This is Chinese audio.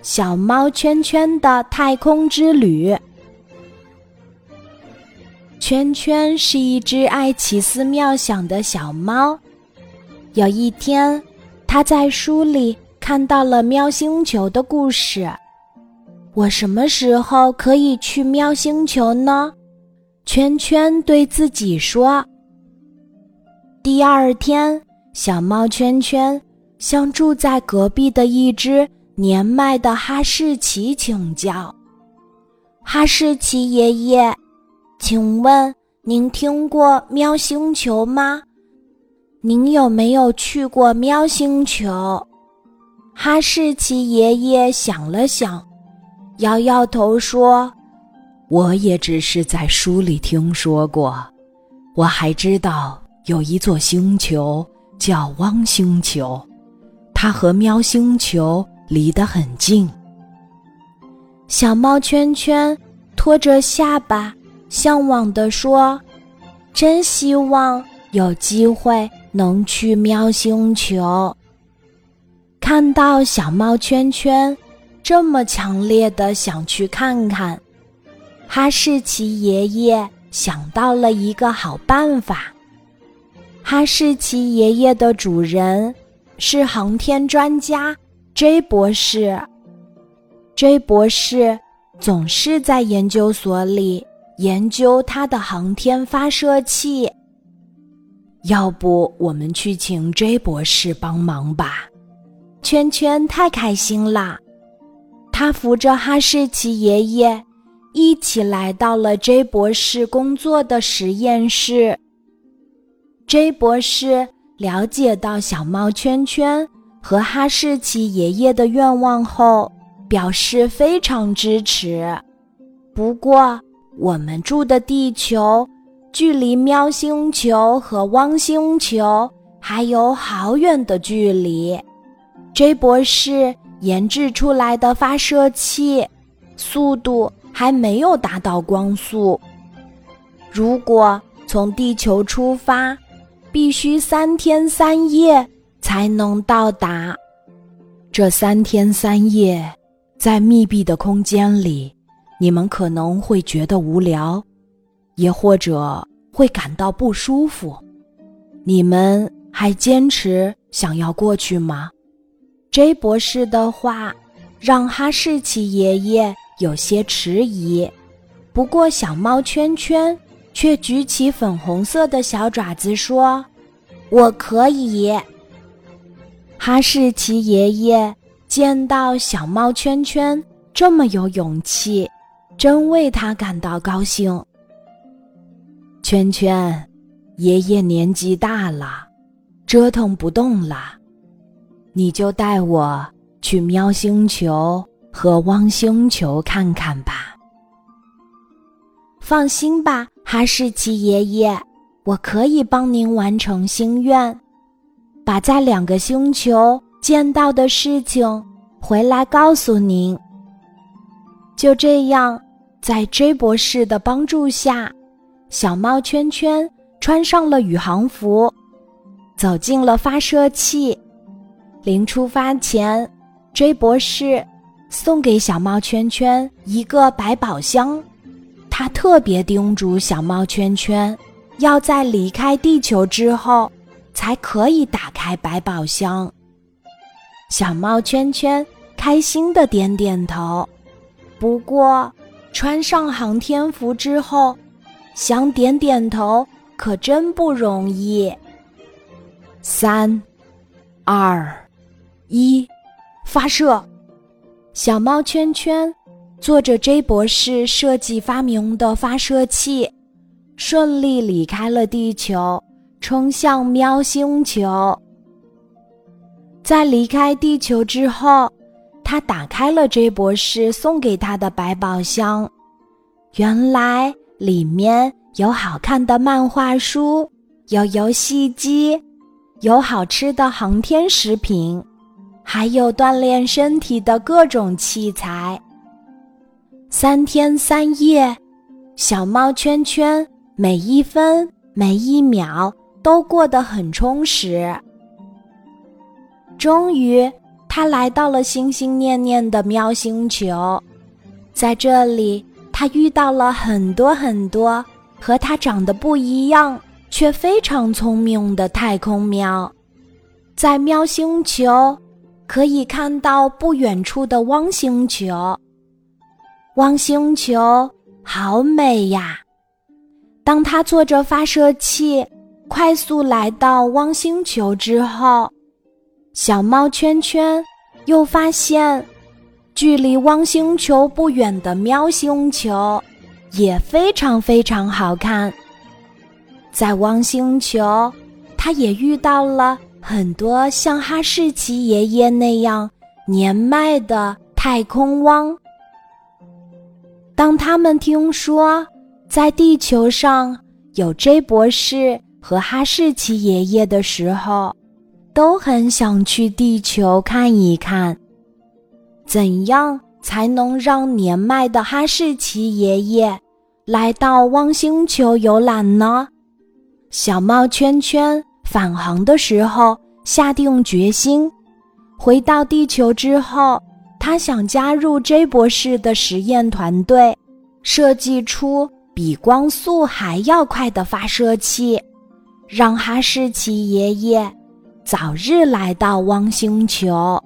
小猫圈圈的太空之旅。圈圈是一只爱奇思妙想的小猫。有一天，它在书里看到了喵星球的故事。我什么时候可以去喵星球呢？圈圈对自己说。第二天，小猫圈圈向住在隔壁的一只年迈的哈士奇请教：“哈士奇爷爷，请问您听过喵星球吗？您有没有去过喵星球？”哈士奇爷爷想了想，摇摇头说：“我也只是在书里听说过，我还知道。”有一座星球叫汪星球，它和喵星球离得很近。小猫圈圈拖着下巴，向往地说：“真希望有机会能去喵星球。”看到小猫圈圈这么强烈的想去看看，哈士奇爷爷想到了一个好办法。哈士奇爷爷的主人是航天专家 J 博士。J 博士总是在研究所里研究他的航天发射器。要不我们去请 J 博士帮忙吧？圈圈太开心了，他扶着哈士奇爷爷一起来到了 J 博士工作的实验室。J 博士了解到小猫圈圈和哈士奇爷爷的愿望后，表示非常支持。不过，我们住的地球距离喵星球和汪星球还有好远的距离。J 博士研制出来的发射器速度还没有达到光速。如果从地球出发，必须三天三夜才能到达。这三天三夜，在密闭的空间里，你们可能会觉得无聊，也或者会感到不舒服。你们还坚持想要过去吗？J 博士的话让哈士奇爷爷有些迟疑，不过小猫圈圈。却举起粉红色的小爪子说：“我可以。”哈士奇爷爷见到小猫圈圈这么有勇气，真为他感到高兴。圈圈，爷爷年纪大了，折腾不动了，你就带我去喵星球和汪星球看看吧。放心吧。哈士奇爷爷，我可以帮您完成心愿，把在两个星球见到的事情回来告诉您。就这样，在 J 博士的帮助下，小猫圈圈穿上了宇航服，走进了发射器。临出发前，J 博士送给小猫圈圈一个百宝箱。他特别叮嘱小猫圈圈，要在离开地球之后，才可以打开百宝箱。小猫圈圈开心的点点头。不过，穿上航天服之后，想点点头可真不容易。三、二、一，发射！小猫圈圈。坐着 J 博士设计发明的发射器，顺利离开了地球，冲向喵星球。在离开地球之后，他打开了 J 博士送给他的百宝箱，原来里面有好看的漫画书，有游戏机，有好吃的航天食品，还有锻炼身体的各种器材。三天三夜，小猫圈圈每一分每一秒都过得很充实。终于，他来到了心心念念的喵星球，在这里，他遇到了很多很多和他长得不一样却非常聪明的太空喵。在喵星球，可以看到不远处的汪星球。汪星球好美呀！当他坐着发射器快速来到汪星球之后，小猫圈圈又发现，距离汪星球不远的喵星球也非常非常好看。在汪星球，它也遇到了很多像哈士奇爷爷那样年迈的太空汪。当他们听说在地球上有 J 博士和哈士奇爷爷的时候，都很想去地球看一看。怎样才能让年迈的哈士奇爷爷来到汪星球游览呢？小猫圈圈返航的时候下定决心，回到地球之后。他想加入 J 博士的实验团队，设计出比光速还要快的发射器，让哈士奇爷爷早日来到汪星球。